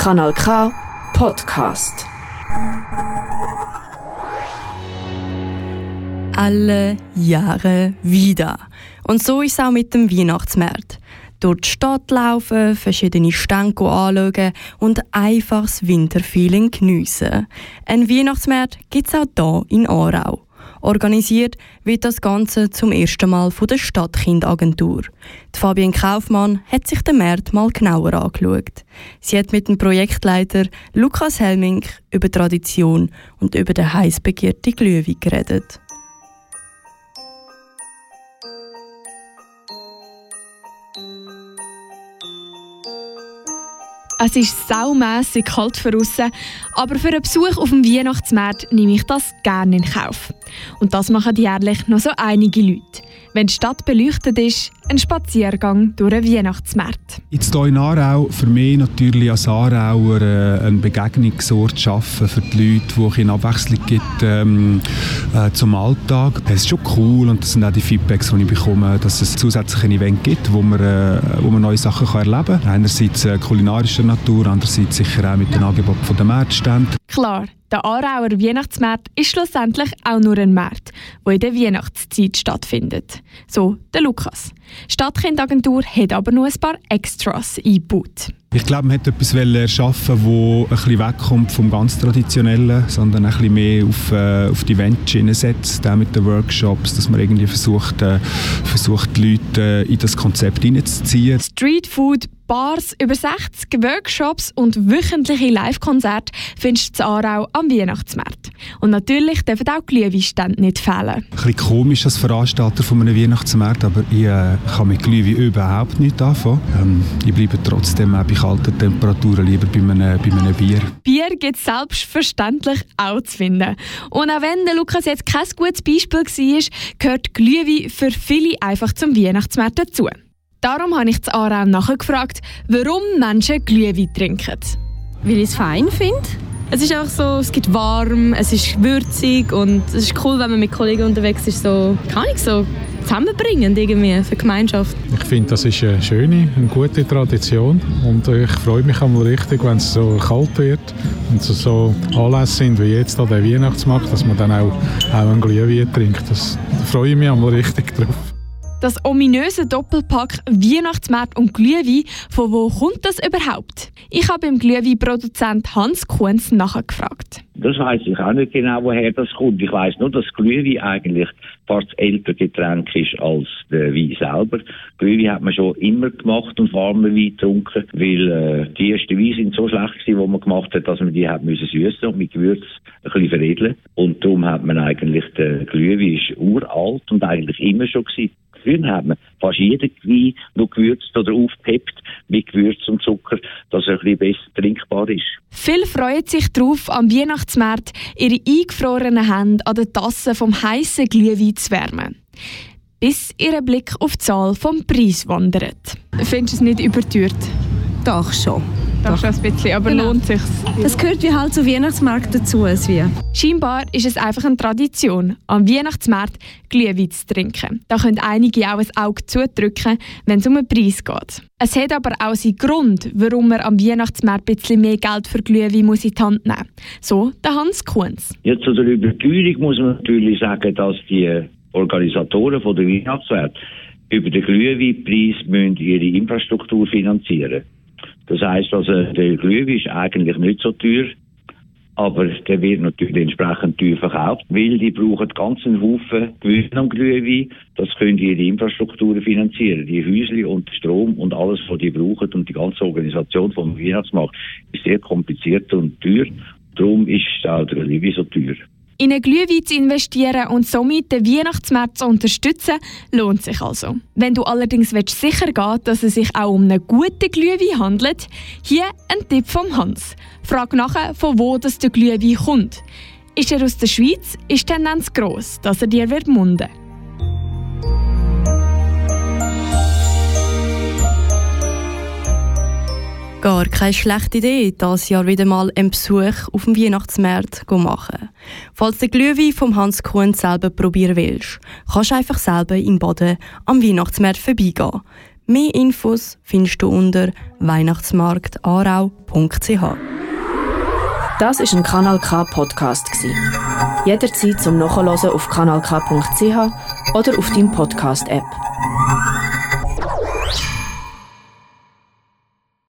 Kanal K Podcast. Alle Jahre wieder. Und so ist es auch mit dem Weihnachtsmarkt. Durch die Stadt laufen, verschiedene Stände anschauen und einfach das Winterfeeling geniessen. Ein Weihnachtsmarkt gibt es auch hier in Aarau. Organisiert wird das Ganze zum ersten Mal von der Stadtkindagentur. Die Fabienne Kaufmann hat sich den Markt mal genauer angeschaut. Sie hat mit dem Projektleiter Lukas Helming über Tradition und über den heiß begehrten Glühwein geredet. Es ist saumässig kalt für aussen, aber für einen Besuch auf dem Weihnachtsmarkt nehme ich das gerne in Kauf. Und das machen jährlich noch so einige Leute. Wenn die Stadt beleuchtet ist, ein Spaziergang durch einen Weihnachtsmarkt. Jetzt hier in Aarau, für mich natürlich als Aarauer äh, einen Begegnungsort schaffen für die Leute, wo es eine Abwechslung gibt ähm, äh, zum Alltag. Es ist schon cool und das sind auch die Feedbacks, die ich bekomme, dass es zusätzlich ein Event gibt, wo man, äh, wo man neue Sachen kann erleben kann. Einerseits äh, kulinarischer Natur, andererseits sicher auch mit dem Angebot der Märktstände. Klar, der Aarauer Weihnachtsmarkt ist schlussendlich auch nur ein Markt, der in der Weihnachtszeit stattfindet. So der Lukas. Stadtkindagentur hat aber noch ein paar Extras eingebaut. Ich glaube, man hat etwas erschaffen, das ein bisschen wegkommt vom ganz Traditionellen, sondern ein bisschen mehr auf, äh, auf die Eventschiene setzt, auch mit den Workshops, dass man irgendwie versucht, äh, versucht die Leute äh, in das Konzept hineinzuziehen. Street Food, Bars, über 60 Workshops und wöchentliche Live-Konzerte findest du in Aarau am Weihnachtsmarkt. Und natürlich dürfen auch Glühweinstände nicht fehlen. Ein bisschen komisch als Veranstalter von einem Weihnachtsmarkt, aber ich äh, kann mit Glühwein überhaupt nicht anfangen. Ähm, ich bleibe trotzdem auch bei kalten Temperaturen lieber bei einem, bei einem Bier. Bier gibt es selbstverständlich auch zu finden. Und auch wenn der Lukas jetzt kein gutes Beispiel war, gehört Glühwein für viele einfach zum Weihnachtsmarkt dazu. Darum habe ich zu Aarau nachgefragt, warum Menschen Glühwein trinken. Weil ich es fein finde. Es ist auch so, es gibt warm, es ist würzig und es ist cool, wenn man mit Kollegen unterwegs ist, so, kann ich so zusammenbringen irgendwie für Gemeinschaft. Ich finde, das ist eine schöne, eine gute Tradition und ich freue mich einmal richtig, wenn es so kalt wird und so, so Anlässe sind wie jetzt an der Weihnachtsmarkt, dass man dann auch, auch ein Glühwein trinkt. Das, da freue ich mich einmal richtig drauf. Das ominöse Doppelpack Weihnachtsmarkt und Glühwein, von wo kommt das überhaupt? Ich habe beim Glühweinproduzent Hans Kunz nachgefragt. Das weiß ich auch nicht genau, woher das kommt. Ich weiß nur, dass Glühwein eigentlich fast älter Getränk ist als der Wein selber. Glühwein hat man schon immer gemacht und warmen Wein getrunken, weil äh, die ersten Weine sind so schlecht gewesen, die man gemacht hat, dass man die hat müssen süßen und mit Gewürz ein bisschen veredeln. Und darum hat man eigentlich den Glühwein ist uralt und eigentlich immer schon gewesen. Früher hat man fast jeden Wein noch gewürzt oder aufgepeppt mit Gewürz und Zucker, dass er ein bisschen besser trinkbar ist. Viele freuen sich darauf, am Weihnachtsmarkt ihre eingefrorenen Hände an der Tasse vom heißen Glühwein zu wärmen. Bis ihr Blick auf die Zahl vom Preis wandert. Findest du es nicht überteuert? Doch schon. Doch, schon ein bisschen, aber genau. lohnt sich. Das gehört wie halt zum Weihnachtsmarkt dazu. Wie. Scheinbar ist es einfach eine Tradition, am Weihnachtsmarkt Glühwein zu trinken. Da können einige auch ein Auge zudrücken, wenn es um einen Preis geht. Es hat aber auch seinen Grund, warum man am Weihnachtsmarkt ein bisschen mehr Geld für Glühwein muss in die Hand nehmen muss. So der Hans Kunz. Jetzt zu der Überteuerung muss man natürlich sagen, dass die Organisatoren von der Weihnachtsmarkt über den Glühweinpreis ihre Infrastruktur finanzieren müssen. Das heisst also, der Glühwein ist eigentlich nicht so teuer, aber der wird natürlich entsprechend teuer verkauft, weil die brauchen ganzen Haufen Gewinn am Glühwein. Das können die ihre Infrastrukturen finanzieren. Die Häusli und Strom und alles, was die brauchen und die ganze Organisation vom Weihnachtsmarkt ist sehr kompliziert und teuer. Darum ist auch der Glühwein so teuer. In einen Glühwein zu investieren und somit den Weihnachtsmarkt zu unterstützen, lohnt sich also. Wenn du allerdings sicher gehen dass es sich auch um einen guten Glühwein handelt, hier ein Tipp vom Hans. Frag nachher, von wo das der Glühwein kommt. Ist er aus der Schweiz, ist die Tendenz gross, dass er dir wird munden. Gar keine schlechte Idee, dieses Jahr wieder mal einen Besuch auf dem Weihnachtsmarkt machen. Falls du den Glühwein von Hans Kuhn selber probieren willst, kannst du einfach selber im Baden am Weihnachtsmarkt vorbeigehen. Mehr Infos findest du unter weihnachtsmarktarau.ch. Das ist ein Kanal K Podcast Jederzeit zum Nachhören auf kanalk.ch oder auf deinem Podcast App.